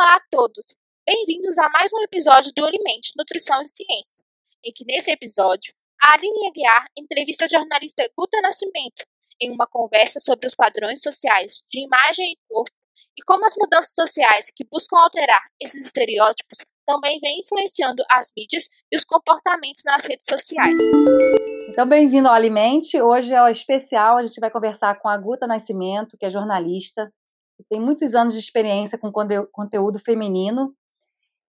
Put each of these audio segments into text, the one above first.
Olá a todos! Bem-vindos a mais um episódio do Alimente, Nutrição e Ciência, em que nesse episódio, a Aline Aguiar entrevista a jornalista Guta Nascimento em uma conversa sobre os padrões sociais de imagem e corpo e como as mudanças sociais que buscam alterar esses estereótipos também vêm influenciando as mídias e os comportamentos nas redes sociais. Então, bem-vindo ao Alimente. Hoje é o especial, a gente vai conversar com a Guta Nascimento, que é jornalista, tem muitos anos de experiência com conteúdo feminino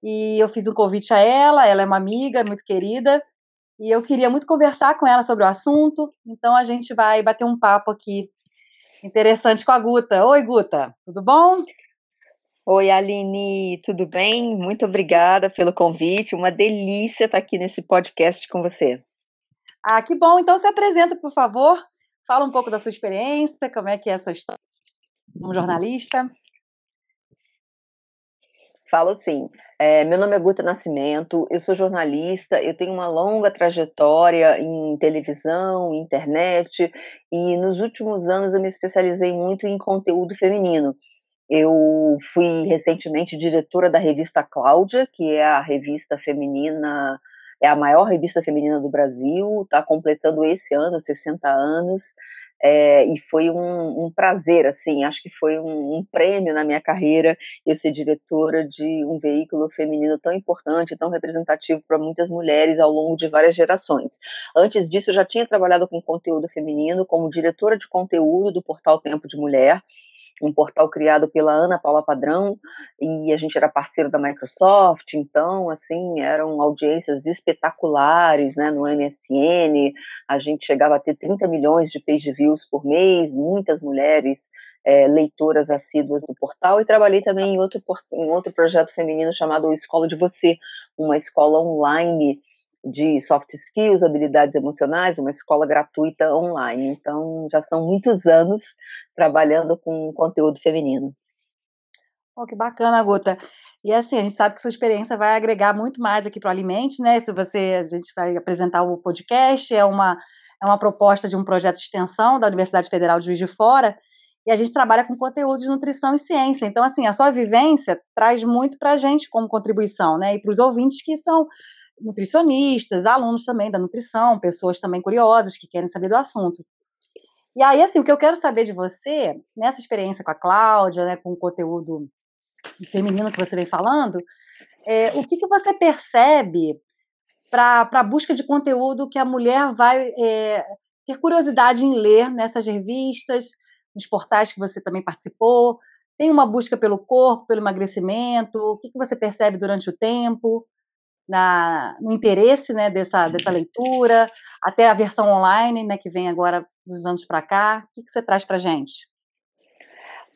e eu fiz um convite a ela, ela é uma amiga muito querida e eu queria muito conversar com ela sobre o assunto, então a gente vai bater um papo aqui interessante com a Guta. Oi, Guta, tudo bom? Oi, Aline, tudo bem? Muito obrigada pelo convite, uma delícia estar aqui nesse podcast com você. Ah, que bom, então se apresenta, por favor, fala um pouco da sua experiência, como é que é essa história como jornalista? Falo sim. É, meu nome é Guta Nascimento, eu sou jornalista, eu tenho uma longa trajetória em televisão, internet, e nos últimos anos eu me especializei muito em conteúdo feminino. Eu fui recentemente diretora da revista Cláudia, que é a revista feminina, é a maior revista feminina do Brasil, está completando esse ano 60 anos. É, e foi um, um, prazer, assim, acho que foi um, um, prêmio na minha carreira eu ser diretora de um veículo feminino tão importante, tão representativo para muitas mulheres ao longo de várias gerações. Antes disso, eu já tinha trabalhado com conteúdo feminino como diretora de conteúdo do portal Tempo de Mulher, um portal criado pela Ana Paula Padrão, e a gente era parceiro da Microsoft, então, assim, eram audiências espetaculares, né, no MSN, a gente chegava a ter 30 milhões de page views por mês, muitas mulheres é, leitoras assíduas do portal, e trabalhei também em outro, em outro projeto feminino chamado Escola de Você, uma escola online de soft skills, habilidades emocionais, uma escola gratuita online. Então, já são muitos anos trabalhando com conteúdo feminino. Oh, que bacana, Guta. E assim, a gente sabe que sua experiência vai agregar muito mais aqui para o Alimente, né? Se você, a gente vai apresentar o podcast, é uma, é uma proposta de um projeto de extensão da Universidade Federal de Juiz de Fora, e a gente trabalha com conteúdo de nutrição e ciência. Então, assim, a sua vivência traz muito para a gente como contribuição, né? E para os ouvintes que são nutricionistas, alunos também da nutrição, pessoas também curiosas que querem saber do assunto. E aí, assim, o que eu quero saber de você, nessa experiência com a Cláudia, né, com o conteúdo feminino que você vem falando, é, o que, que você percebe para a busca de conteúdo que a mulher vai é, ter curiosidade em ler nessas revistas, nos portais que você também participou? Tem uma busca pelo corpo, pelo emagrecimento? O que, que você percebe durante o tempo? Na, no interesse né, dessa, dessa leitura, até a versão online, né, que vem agora dos anos para cá. O que, que você traz para a gente?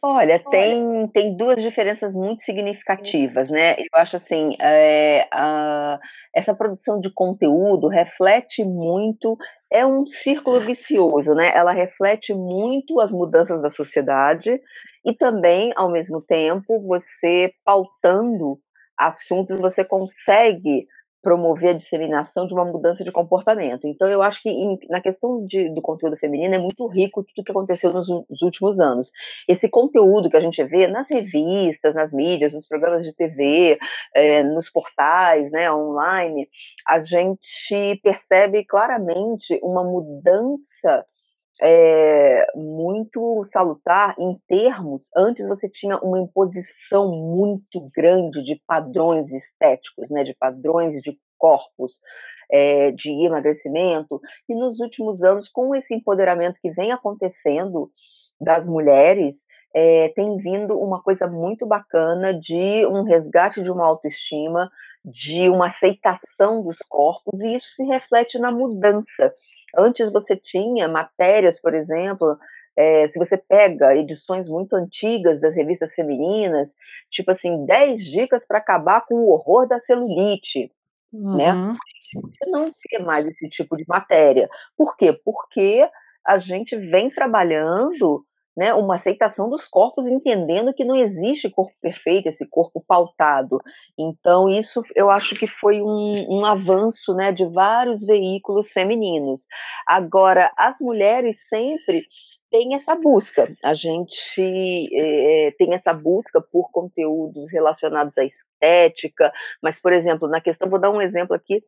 Olha, tem, tem duas diferenças muito significativas, né? Eu acho assim, é, a, essa produção de conteúdo reflete muito, é um círculo vicioso, né? Ela reflete muito as mudanças da sociedade e também, ao mesmo tempo, você pautando assuntos você consegue promover a disseminação de uma mudança de comportamento. Então, eu acho que em, na questão de, do conteúdo feminino é muito rico tudo que aconteceu nos, nos, últimos anos. Esse conteúdo que a gente vê nas revistas, nas mídias, nos programas de TV, é, nos portais, né, online, a gente percebe claramente uma mudança é, muito salutar em termos. Antes você tinha uma imposição muito grande de padrões estéticos, né, de padrões de corpos, é, de emagrecimento, e nos últimos anos, com esse empoderamento que vem acontecendo das mulheres, é, tem vindo uma coisa muito bacana de um resgate de uma autoestima, de uma aceitação dos corpos, e isso se reflete na mudança Antes você tinha matérias, por exemplo, é, se você pega edições muito antigas das revistas femininas, tipo assim, 10 dicas para acabar com o horror da celulite, né? uhum. né? Você não vê mais esse tipo de matéria. Por quê? Porque a gente vem trabalhando né, uma aceitação dos corpos, entendendo que não existe corpo perfeito, esse corpo pautado. Então, isso eu acho que foi um, um avanço né, de vários veículos femininos. Agora, as mulheres sempre têm essa busca, a gente é, tem essa busca por conteúdos relacionados à estética, mas, por exemplo, na questão, vou dar um exemplo aqui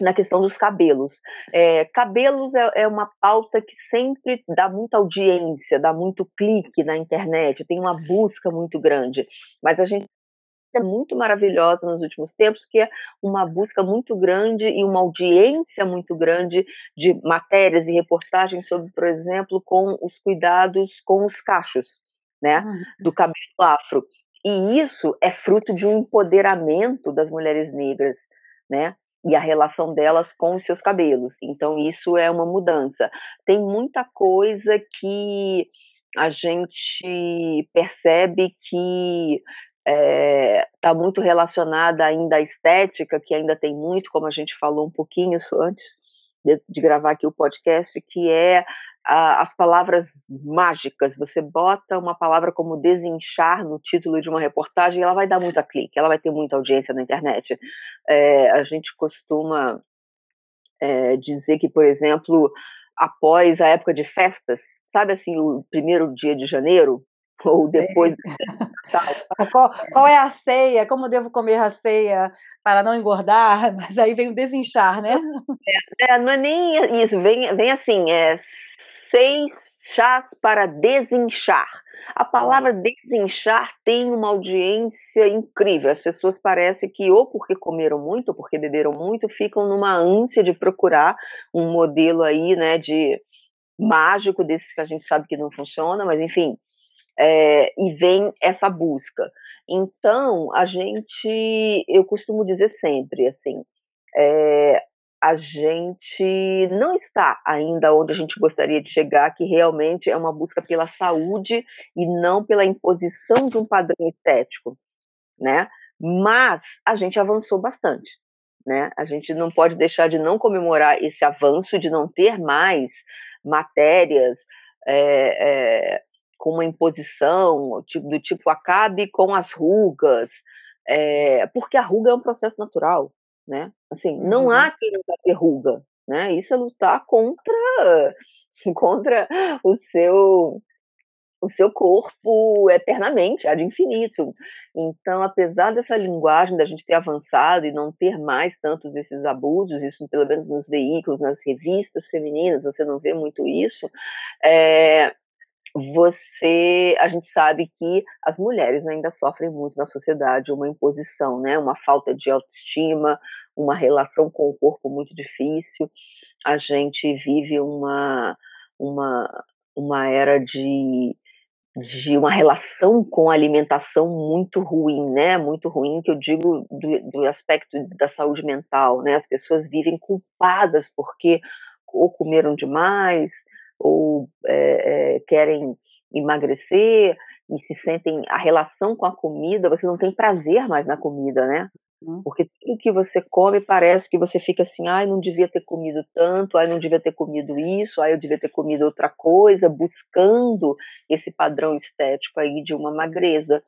na questão dos cabelos. É, cabelos é, é, uma pauta que sempre dá muita audiência, dá muito clique na internet, tem uma busca muito grande, mas a gente é muito maravilhosa nos últimos tempos, que é uma busca muito grande e uma audiência muito grande de matérias e reportagens sobre, por exemplo, com os cuidados com os cachos, né, uhum. do cabelo afro. E isso é fruto de um empoderamento das mulheres negras, né? E a relação delas com os seus cabelos. Então, isso é uma mudança. Tem muita coisa que a gente percebe que está é, tá muito relacionada ainda à estética, que ainda tem muito, como a gente falou um pouquinho antes de, de gravar aqui o podcast, que é as palavras mágicas. Você bota uma palavra como desinchar no título de uma reportagem, e ela vai dar muita clique, ela vai ter muita audiência na internet. É, a gente costuma é, dizer que, por exemplo, após a época de festas, sabe assim, o primeiro dia de janeiro, ou depois. qual, qual, é a ceia? Como devo comer a ceia para não engordar? Mas aí vem o desinchar, né? É, é, não é nem isso, vem, vem assim, é seis chás para desinchar. A palavra desinchar tem uma audiência incrível. As pessoas parecem que, ou porque comeram muito, ou porque beberam muito, ficam numa ânsia de procurar um modelo aí, né, de mágico desses que a gente sabe que não funciona, mas enfim, é, e vem essa busca. Então, a gente, eu costumo dizer sempre, assim, é, a gente não está ainda onde a gente gostaria de chegar, que realmente é uma busca pela saúde e não pela imposição de um padrão estético, né? Mas a gente avançou bastante, né? A gente não pode deixar de não comemorar esse avanço, de não ter mais matérias é, é, com uma imposição do tipo acabe com as rugas, é, porque a ruga é um processo natural, né? Assim, uhum. não há quem nunca ter ruga, né? Isso é lutar contra contra o seu o seu corpo eternamente, ad infinito. Então, apesar dessa linguagem da gente ter avançado e não ter mais tantos esses abusos, isso pelo menos nos veículos, nas revistas femininas, você não vê muito isso, é, você, a gente sabe que as mulheres ainda sofrem muito na sociedade uma imposição, né, uma falta de autoestima, uma relação com o corpo muito difícil. A gente vive uma uma uma era de de uma relação com a alimentação muito ruim, né? Muito ruim, que eu digo do, do aspecto da saúde mental, né? As pessoas vivem culpadas porque ou comeram demais, ou é, é, querem emagrecer e se sentem a relação com a comida, você não tem prazer mais na comida, né? Hum. Porque tudo que você come parece que você fica assim, ai, não devia ter comido tanto, ai, não devia ter comido isso, ai, eu devia ter comido outra coisa, buscando esse padrão estético aí de uma magreza,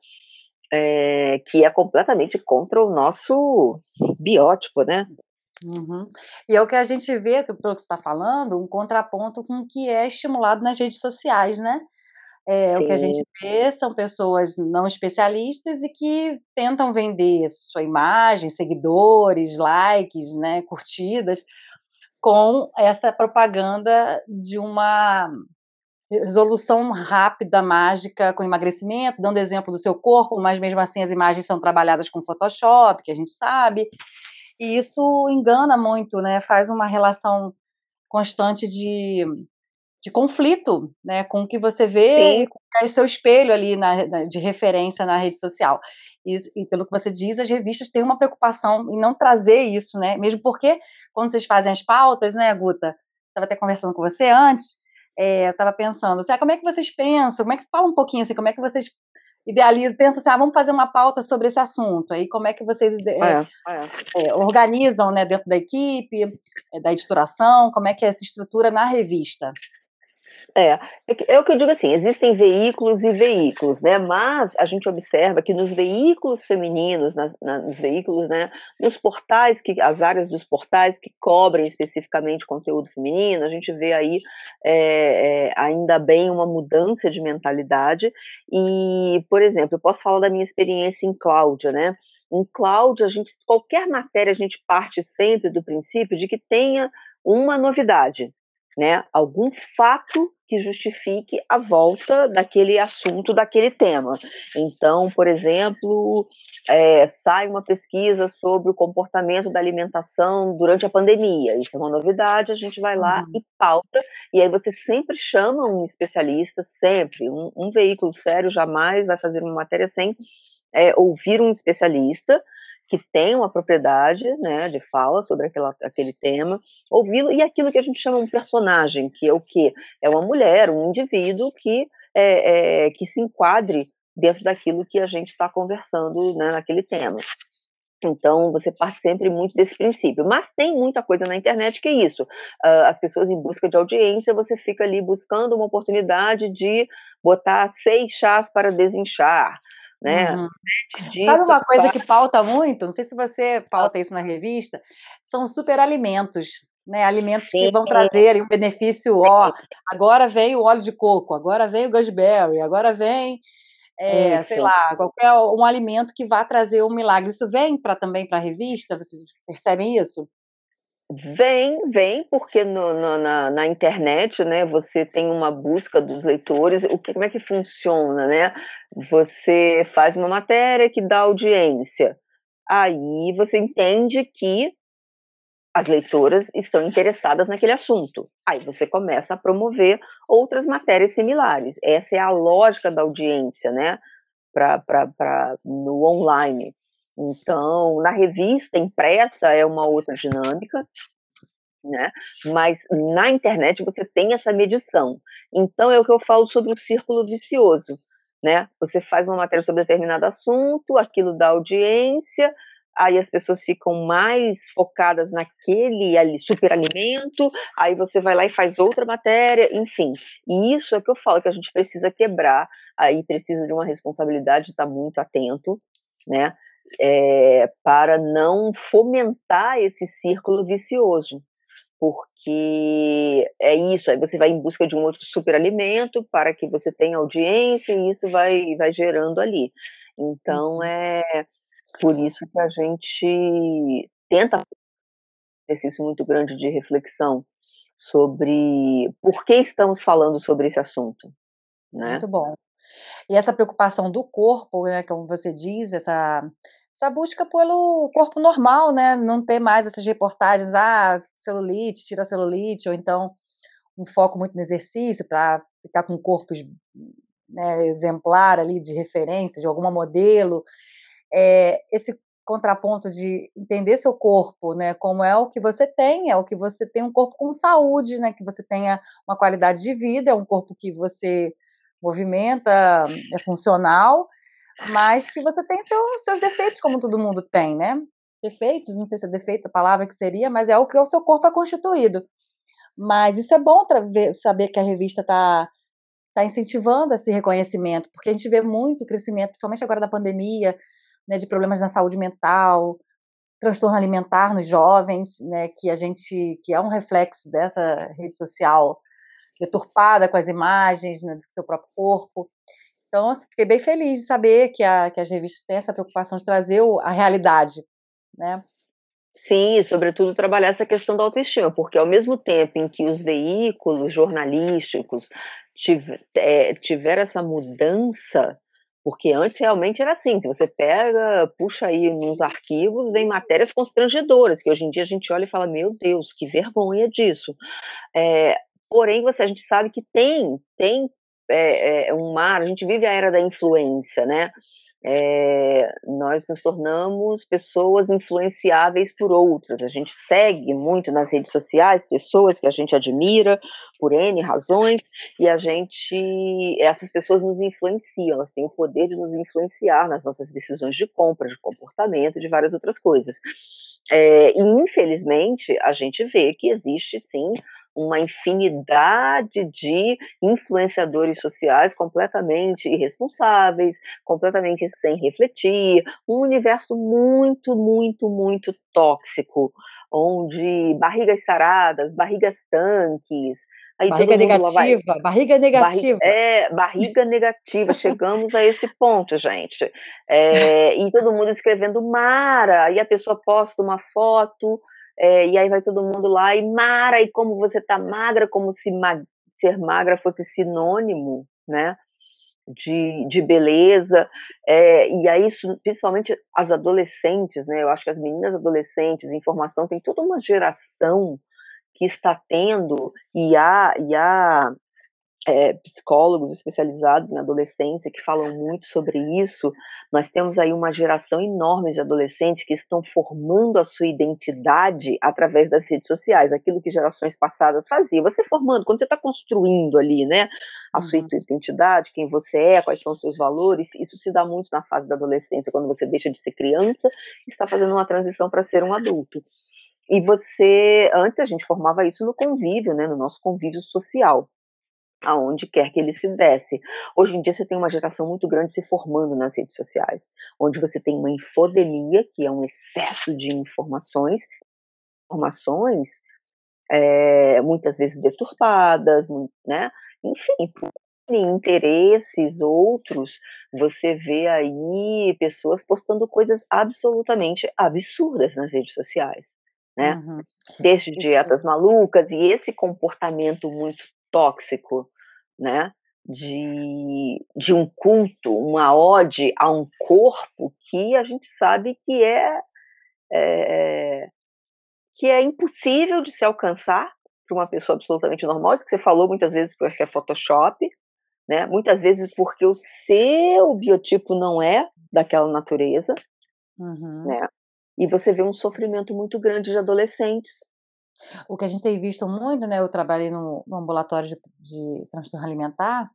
é, que é completamente contra o nosso biótipo, né? Uhum. E é o que a gente vê, pelo que você está falando, um contraponto com o que é estimulado nas redes sociais, né? É, o que a gente vê são pessoas não especialistas e que tentam vender sua imagem, seguidores, likes, né, curtidas, com essa propaganda de uma resolução rápida, mágica, com emagrecimento, dando exemplo do seu corpo, mas mesmo assim as imagens são trabalhadas com Photoshop, que a gente sabe. E isso engana muito, né? Faz uma relação constante de, de conflito, né? Com o que você vê Sim. e com o seu espelho ali na, de referência na rede social. E, e, pelo que você diz, as revistas têm uma preocupação em não trazer isso, né? Mesmo porque quando vocês fazem as pautas, né, Guta? Estava até conversando com você antes. É, eu estava pensando, assim, ah, como é que vocês pensam? Como é que fala um pouquinho assim? Como é que vocês idealiza, pensa assim, ah, vamos fazer uma pauta sobre esse assunto. Aí como é que vocês é, é, é. organizam né, dentro da equipe, é, da editoração, como é que é essa estrutura na revista? É, é, é o que eu digo assim, existem veículos e veículos, né? Mas a gente observa que nos veículos femininos, nas, na, nos veículos, né, nos portais, que as áreas dos portais que cobrem especificamente conteúdo feminino, a gente vê aí é, é, ainda bem uma mudança de mentalidade. E, por exemplo, eu posso falar da minha experiência em Cláudia, né? Em Cláudia, a gente, qualquer matéria, a gente parte sempre do princípio de que tenha uma novidade, né? Algum fato que justifique a volta daquele assunto, daquele tema. Então, por exemplo, é, sai uma pesquisa sobre o comportamento da alimentação durante a pandemia. Isso é uma novidade, a gente vai lá uhum. e pauta, e aí você sempre chama um especialista, sempre. Um, um veículo sério jamais vai fazer uma matéria sem é, ouvir um especialista que tem uma propriedade né, de fala sobre aquela, aquele tema, ouvi-lo, e aquilo que a gente chama de personagem, que é o que? É uma mulher, um indivíduo que, é, é, que se enquadre dentro daquilo que a gente está conversando né, naquele tema. Então, você parte sempre muito desse princípio. Mas tem muita coisa na internet que é isso. Uh, as pessoas em busca de audiência, você fica ali buscando uma oportunidade de botar seis chás para desinchar, né? Uhum. Sabe uma coisa que pauta muito? Não sei se você pauta isso na revista, são superalimentos. Né, alimentos Sim. que vão trazer um benefício, ó, agora vem o óleo de coco, agora vem o gooseberry, agora vem, é, sei lá, qualquer um alimento que vá trazer um milagre. Isso vem para também para a revista? Vocês percebem isso? Vem, vem, porque no, no, na, na, internet, né, você tem uma busca dos leitores, o que, como é que funciona, né? Você faz uma matéria que dá audiência, aí você entende que as leitoras estão interessadas naquele assunto. Aí você começa a promover outras matérias similares. Essa é a lógica da audiência, né, pra, pra, pra, no online. Então, na revista impressa é uma outra dinâmica, né? Mas na internet você tem essa medição. Então é o que eu falo sobre o círculo vicioso, né? Você faz uma matéria sobre determinado assunto, aquilo dá audiência, aí as pessoas ficam mais focadas naquele ali, superalimento, aí você vai lá e faz outra matéria, enfim. E isso é que eu falo que a gente precisa quebrar, aí precisa de uma responsabilidade de estar muito atento, né? É, para não fomentar esse círculo vicioso, porque é isso, aí você vai em busca de um outro superalimento para que você tenha audiência e isso vai, vai gerando ali. Então, uhum. é por isso que a gente tenta um exercício muito grande de reflexão sobre por que estamos falando sobre esse assunto. Né? Muito bom. E essa preocupação do corpo, né, como você diz, essa, essa busca pelo corpo normal, né? Não ter mais essas reportagens, ah, celulite, tira celulite, ou então um foco muito no exercício para ficar com corpos né, exemplar ali de referência, de alguma modelo. É, esse contraponto de entender seu corpo, né, como é o que você tem, é o que você tem um corpo com saúde, né, que você tenha uma qualidade de vida, é um corpo que você movimenta, é funcional, mas que você tem seu, seus defeitos, como todo mundo tem, né? Defeitos, não sei se é defeitos a palavra que seria, mas é o que o seu corpo é constituído. Mas isso é bom saber que a revista está tá incentivando esse reconhecimento, porque a gente vê muito crescimento, principalmente agora da pandemia, né, de problemas na saúde mental, transtorno alimentar nos jovens, né, que a gente que é um reflexo dessa rede social deturpada com as imagens né, do seu próprio corpo. Então, assim, fiquei bem feliz de saber que, a, que as revistas têm essa preocupação de trazer o, a realidade, né? Sim, e sobretudo trabalhar essa questão da autoestima, porque ao mesmo tempo em que os veículos jornalísticos tiver, é, tiveram essa mudança, porque antes realmente era assim, se você pega, puxa aí nos arquivos, vem matérias constrangedoras, que hoje em dia a gente olha e fala, meu Deus, que vergonha disso. É, Porém, você, a gente sabe que tem, tem é, é, um mar, a gente vive a era da influência, né? É, nós nos tornamos pessoas influenciáveis por outras. A gente segue muito nas redes sociais pessoas que a gente admira por N razões e a gente, essas pessoas nos influenciam, elas têm o poder de nos influenciar nas nossas decisões de compra, de comportamento, de várias outras coisas. É, e infelizmente a gente vê que existe sim uma infinidade de influenciadores sociais completamente irresponsáveis, completamente sem refletir, um universo muito, muito, muito tóxico, onde barrigas saradas, barrigas tanques, Aí barriga negativa, vai... barriga negativa. Barriga, é, barriga negativa. Chegamos a esse ponto, gente. É, e todo mundo escrevendo Mara, e a pessoa posta uma foto, é, e aí vai todo mundo lá, e Mara, e como você tá magra, como se ma ser magra fosse sinônimo, né? De, de beleza, é, e aí principalmente as adolescentes, né? Eu acho que as meninas adolescentes, informação, tem toda uma geração que está tendo, e há, e há é, psicólogos especializados em adolescência que falam muito sobre isso. Nós temos aí uma geração enorme de adolescentes que estão formando a sua identidade através das redes sociais, aquilo que gerações passadas faziam. Você formando, quando você está construindo ali, né, a sua uhum. identidade, quem você é, quais são os seus valores, isso se dá muito na fase da adolescência, quando você deixa de ser criança e está fazendo uma transição para ser um adulto. E você, antes a gente formava isso no convívio, né, no nosso convívio social, aonde quer que ele se desse. Hoje em dia você tem uma geração muito grande se formando nas redes sociais, onde você tem uma infodemia, que é um excesso de informações, informações é, muitas vezes deturpadas, né, enfim, por interesses outros, você vê aí pessoas postando coisas absolutamente absurdas nas redes sociais né? Uhum. Desde dietas malucas e esse comportamento muito tóxico, né? De, de um culto, uma ode a um corpo que a gente sabe que é, é que é impossível de se alcançar para uma pessoa absolutamente normal, isso que você falou muitas vezes porque é Photoshop, né? Muitas vezes porque o seu biotipo não é daquela natureza, uhum. né? E você vê um sofrimento muito grande de adolescentes. O que a gente tem visto muito, né? Eu trabalhei no, no ambulatório de, de transtorno alimentar,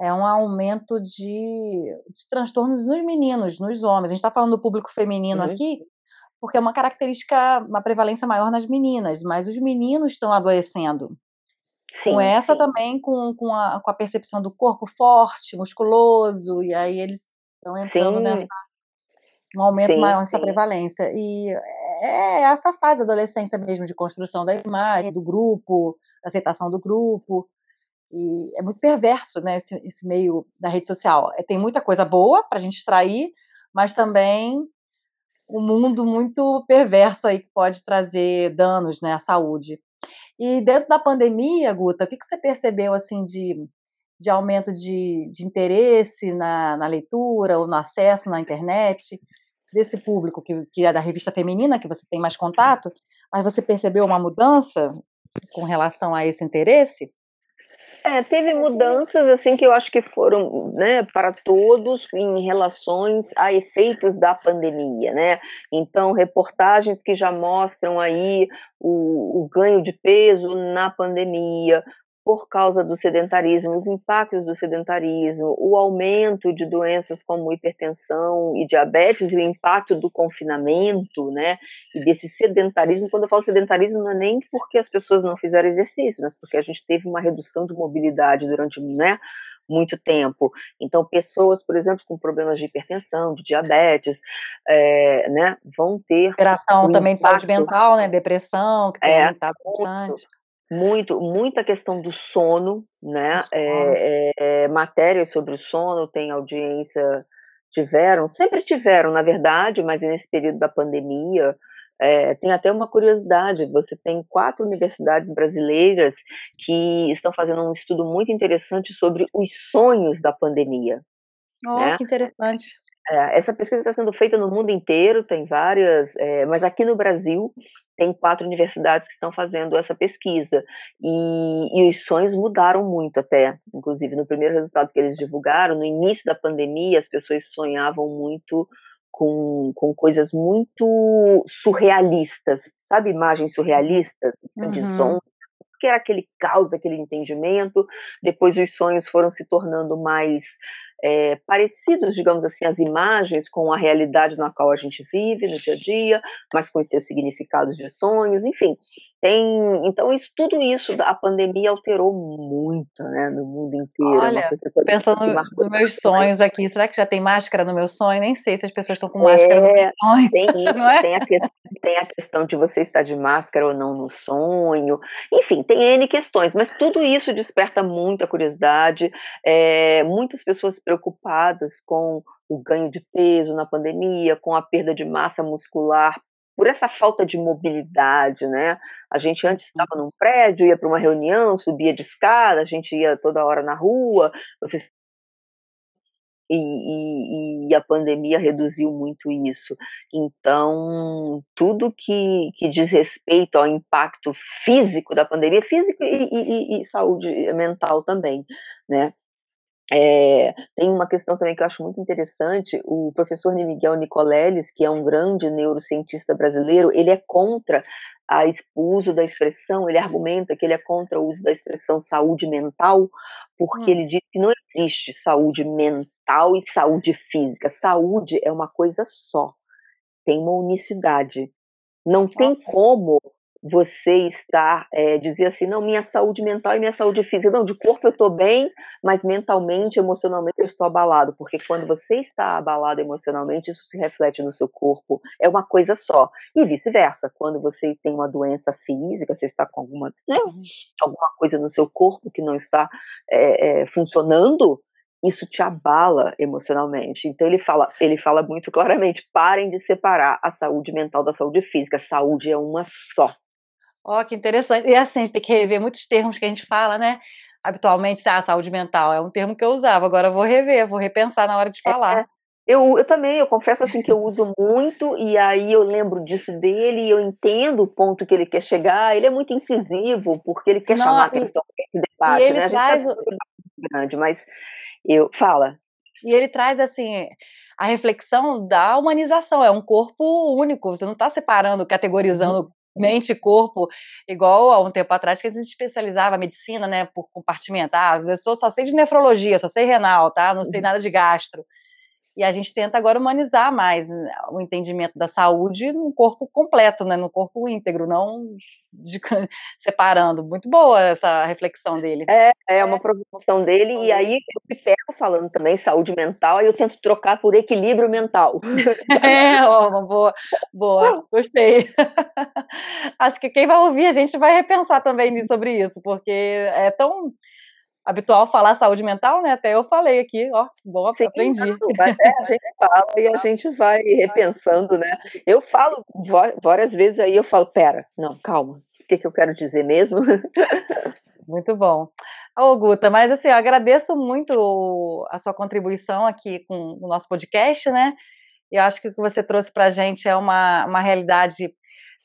é um aumento de, de, transtornos nos meninos, nos homens. A gente está falando do público feminino uhum. aqui, porque é uma característica, uma prevalência maior nas meninas, mas os meninos estão adoecendo. Sim, com essa sim. também, com, com, a, com a percepção do corpo forte, musculoso, e aí eles estão entrando sim. nessa um aumento sim, maior nessa prevalência. E é essa fase da adolescência mesmo, de construção da imagem, do grupo, da aceitação do grupo. E é muito perverso, né, esse, esse meio da rede social. É, tem muita coisa boa para a gente extrair, mas também um mundo muito perverso aí que pode trazer danos né, à saúde. E dentro da pandemia, Guta, o que, que você percebeu assim de, de aumento de, de interesse na, na leitura ou no acesso na internet? Desse público que, que é da revista feminina, que você tem mais contato, mas você percebeu uma mudança com relação a esse interesse? É, teve mudanças assim que eu acho que foram né, para todos em relações a efeitos da pandemia, né? Então, reportagens que já mostram aí o, o ganho de peso na pandemia, por causa do sedentarismo, os impactos do sedentarismo, o aumento de doenças como hipertensão e diabetes e o impacto do confinamento, né, e desse sedentarismo. Quando eu falo sedentarismo, não é nem porque as pessoas não fizeram exercício, mas porque a gente teve uma redução de mobilidade durante, né, muito tempo. Então, pessoas, por exemplo, com problemas de hipertensão, de diabetes, é, né, vão ter. Operação um também de saúde mental, né, depressão, que tem é, aumentado bastante muito, muita questão do sono, né? É, é, matérias sobre o sono, tem audiência, tiveram, sempre tiveram, na verdade, mas nesse período da pandemia, é, tem até uma curiosidade: você tem quatro universidades brasileiras que estão fazendo um estudo muito interessante sobre os sonhos da pandemia. Oh, né? que interessante. É, essa pesquisa está sendo feita no mundo inteiro, tem várias, é, mas aqui no Brasil tem quatro universidades que estão fazendo essa pesquisa. E, e, os sonhos mudaram muito até. Inclusive, no primeiro resultado que eles divulgaram, no início da pandemia, as pessoas sonhavam muito com, com coisas muito surrealistas, sabe? Imagens surrealistas, uhum. de som, que era aquele caos, aquele entendimento. Depois os sonhos foram se tornando mais é, parecidos, digamos assim, as imagens com a realidade na qual a gente vive no dia a dia, mas com os seus significados de sonhos, enfim. Tem, então isso, tudo isso a pandemia alterou muito, né, no mundo inteiro. É Olha, pensando nos meus sonhos aqui, será que já tem máscara no meu sonho? Nem sei se as pessoas estão com máscara é, no meu sonho. Tem, é? tem, a questão, tem a questão de você estar de máscara ou não no sonho. Enfim, tem N questões, mas tudo isso desperta muita curiosidade. É, muitas pessoas preocupadas com o ganho de peso na pandemia, com a perda de massa muscular por essa falta de mobilidade, né? A gente antes uhum. estava num prédio, ia para uma reunião, subia de escada, a gente ia toda hora na rua, você e, e, e, a pandemia reduziu muito isso. Então, tudo que, que diz respeito ao impacto físico da pandemia, físico e, e saúde mental também, né? É, tem uma questão também que eu acho muito interessante, o professor Miguel Nicoleles, que é um grande neurocientista brasileiro, ele é contra a, o uso da expressão, ele argumenta que ele é contra o uso da expressão saúde mental, porque hum. ele diz que não existe saúde mental e saúde física. Saúde é uma coisa só, tem uma unicidade. Não tem como você estar, é, dizer assim, não, minha saúde mental e minha saúde física, não, de corpo eu estou bem, mas mentalmente, emocionalmente eu estou abalado, porque quando você está abalado emocionalmente, isso se reflete no seu corpo, é uma coisa só, e vice-versa, quando você tem uma doença física, você está com alguma, né, alguma coisa no seu corpo que não está é, é, funcionando, isso te abala emocionalmente. Então ele fala, ele fala muito claramente, parem de separar a saúde mental da saúde física. Saúde é uma só. Ó, oh, que interessante. E assim, a gente tem que rever muitos termos que a gente fala, né? Habitualmente, ah, saúde mental é um termo que eu usava, agora eu vou rever, vou repensar na hora de falar. É, eu, eu também, eu confesso assim que eu uso muito, e aí eu lembro disso dele, e eu entendo o ponto que ele quer chegar, ele é muito incisivo, porque ele quer Não, chamar a atenção esse debate, e ele né? Traz... O... grande, mas eu, fala. E ele traz, assim, a reflexão da humanização, é um corpo único, você não está separando, categorizando mente e corpo, igual há um tempo atrás que a gente especializava a medicina, né, por compartimentar. Ah, eu só sei de nefrologia, só sei renal, tá? Não sei uhum. nada de gastro. E a gente tenta agora humanizar mais né, o entendimento da saúde no corpo completo, né, no corpo íntegro, não de, separando. Muito boa essa reflexão dele. É, é uma provocação dele, e aí eu me pego falando também saúde mental, aí eu tento trocar por equilíbrio mental. É, ó, boa, boa, gostei. Acho que quem vai ouvir a gente vai repensar também sobre isso, porque é tão habitual falar saúde mental, né? Até eu falei aqui, ó, bom, Sim, aprendi. Não, é, a gente fala e a gente vai repensando, né? Eu falo várias vezes aí, eu falo, pera, não, calma, o que, que eu quero dizer mesmo? Muito bom. Ô, Guta, mas assim, eu agradeço muito a sua contribuição aqui com o nosso podcast, né? Eu acho que o que você trouxe para a gente é uma, uma realidade.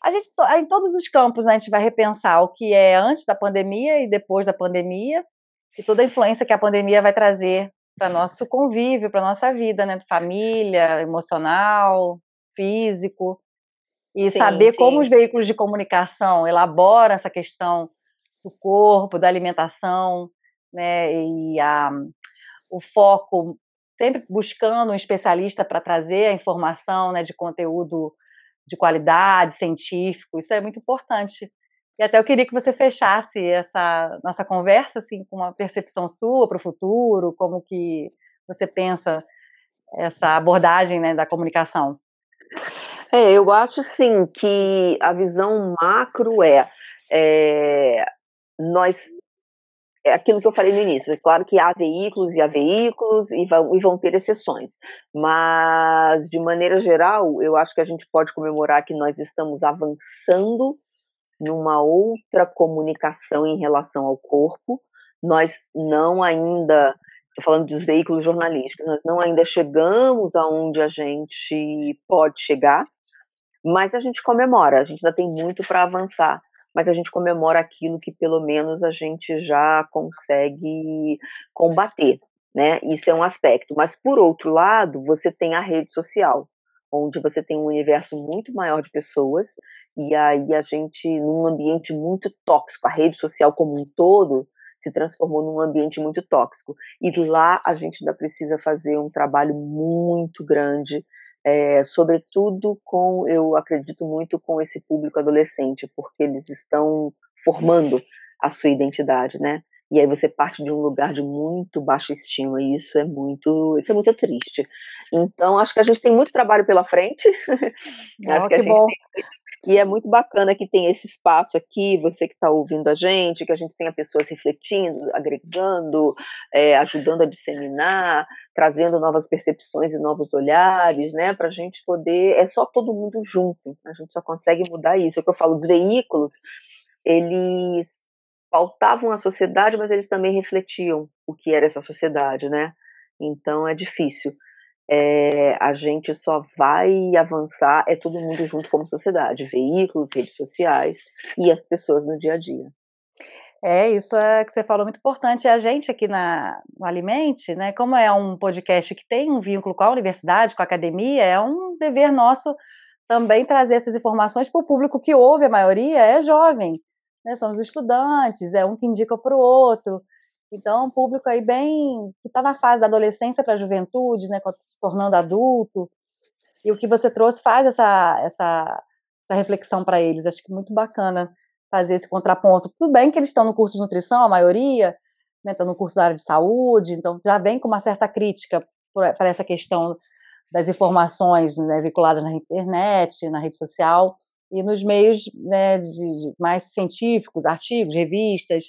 A gente, em todos os campos, né, a gente vai repensar o que é antes da pandemia e depois da pandemia, e toda a influência que a pandemia vai trazer para nosso convívio, para nossa vida, né? Família, emocional, físico. E sim, saber sim. como os veículos de comunicação elaboram essa questão do corpo, da alimentação, né? E a, o foco sempre buscando um especialista para trazer a informação, né, de conteúdo de qualidade, científico. Isso é muito importante e até eu queria que você fechasse essa nossa conversa assim com uma percepção sua para o futuro, como que você pensa essa abordagem né, da comunicação. É, eu acho sim que a visão macro é, é nós é aquilo que eu falei no início. É claro que há veículos e há veículos e vão, e vão ter exceções, mas de maneira geral, eu acho que a gente pode comemorar que nós estamos avançando numa outra comunicação em relação ao corpo. Nós não ainda, falando dos veículos jornalísticos, nós não ainda chegamos aonde a gente pode chegar, mas a gente comemora, a gente ainda tem muito para avançar, mas a gente comemora aquilo que pelo menos a gente já consegue combater, né? Isso é um aspecto. Mas por outro lado, você tem a rede social onde você tem um universo muito maior de pessoas, e aí a gente, num ambiente muito tóxico, a rede social como um todo se transformou num ambiente muito tóxico. E lá a gente ainda precisa fazer um trabalho muito grande é, sobretudo com, eu acredito muito com esse público adolescente, porque eles estão formando a sua identidade, né? E aí você parte de um lugar de muito baixa estima, e isso é muito, isso é muito triste. Então, acho que a gente tem muito trabalho pela frente. Oh, acho que, que bom. Tem, e é muito bacana que tem esse espaço aqui, você que está ouvindo a gente, que a gente tenha pessoas refletindo, agregando, é, ajudando a disseminar, trazendo novas percepções e novos olhares, né? Para a gente poder. É só todo mundo junto, a gente só consegue mudar isso. É o que eu falo dos veículos, eles pautavam a sociedade, mas eles também refletiam o que era essa sociedade, né? Então é difícil é, a gente só vai avançar é todo mundo junto como sociedade, veículos, redes sociais e as pessoas no dia a dia. É, isso é que você falou muito importante. A gente aqui na, no Alimente, né, como é um podcast que tem um vínculo com a universidade, com a academia, é um dever nosso também trazer essas informações para o público que ouve, a maioria é jovem, né, são os estudantes, é um que indica para o outro. Então, um público aí bem que está na fase da adolescência para a juventude, né, se tornando adulto. E o que você trouxe faz essa essa, essa reflexão para eles. Acho que muito bacana fazer esse contraponto. Tudo bem que eles estão no curso de nutrição, a maioria, né, estão no curso da área de saúde, então já vem com uma certa crítica para essa questão das informações né, na internet, na rede social e nos meios né, de, de mais científicos, artigos, revistas,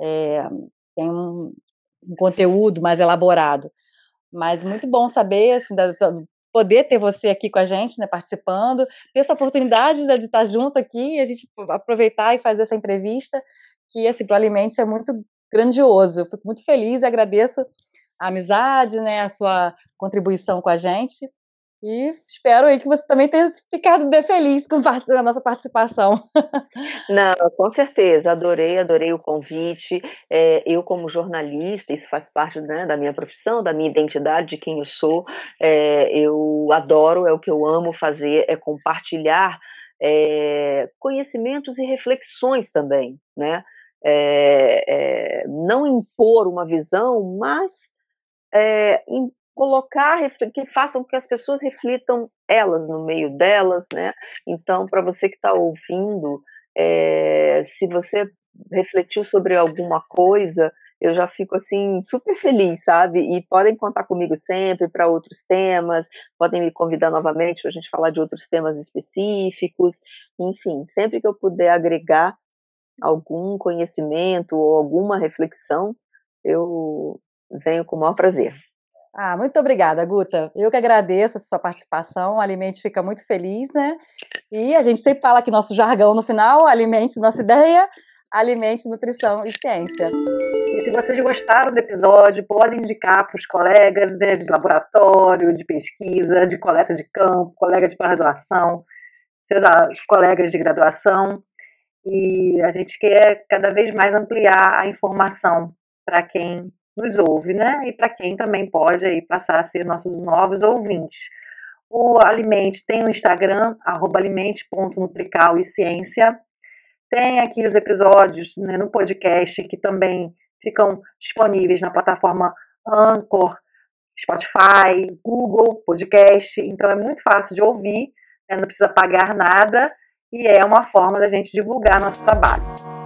é, tem um, um conteúdo mais elaborado. Mas muito bom saber, assim, da, poder ter você aqui com a gente, né, participando, ter essa oportunidade né, de estar junto aqui, a gente aproveitar e fazer essa entrevista, que, assim, para o Alimente é muito grandioso. Eu fico muito feliz agradeço a amizade, né, a sua contribuição com a gente. E espero aí que você também tenha ficado bem feliz com a nossa participação. Não, com certeza, adorei, adorei o convite. É, eu, como jornalista, isso faz parte né, da minha profissão, da minha identidade, de quem eu sou. É, eu adoro, é o que eu amo fazer, é compartilhar é, conhecimentos e reflexões também, né? É, é, não impor uma visão, mas é, colocar, que façam que as pessoas reflitam elas no meio delas, né? Então, para você que está ouvindo, é, se você refletiu sobre alguma coisa, eu já fico assim super feliz, sabe? E podem contar comigo sempre para outros temas, podem me convidar novamente para a gente falar de outros temas específicos, enfim, sempre que eu puder agregar algum conhecimento ou alguma reflexão, eu venho com o maior prazer. Ah, muito obrigada, Guta. Eu que agradeço a sua participação. O Alimente fica muito feliz, né? E a gente sempre fala que nosso jargão no final, alimente nossa ideia, alimente nutrição e ciência. E se vocês gostaram do episódio, podem indicar para os colegas né, de laboratório, de pesquisa, de coleta de campo, colega de pós-graduação, seus colegas de graduação. E a gente quer cada vez mais ampliar a informação para quem nos ouve, né? E para quem também pode aí passar a ser nossos novos ouvintes. O Alimente tem o Instagram, alimente.nutrical e ciência. Tem aqui os episódios né, no podcast que também ficam disponíveis na plataforma Anchor, Spotify, Google Podcast. Então é muito fácil de ouvir, né, não precisa pagar nada e é uma forma da gente divulgar nosso trabalho.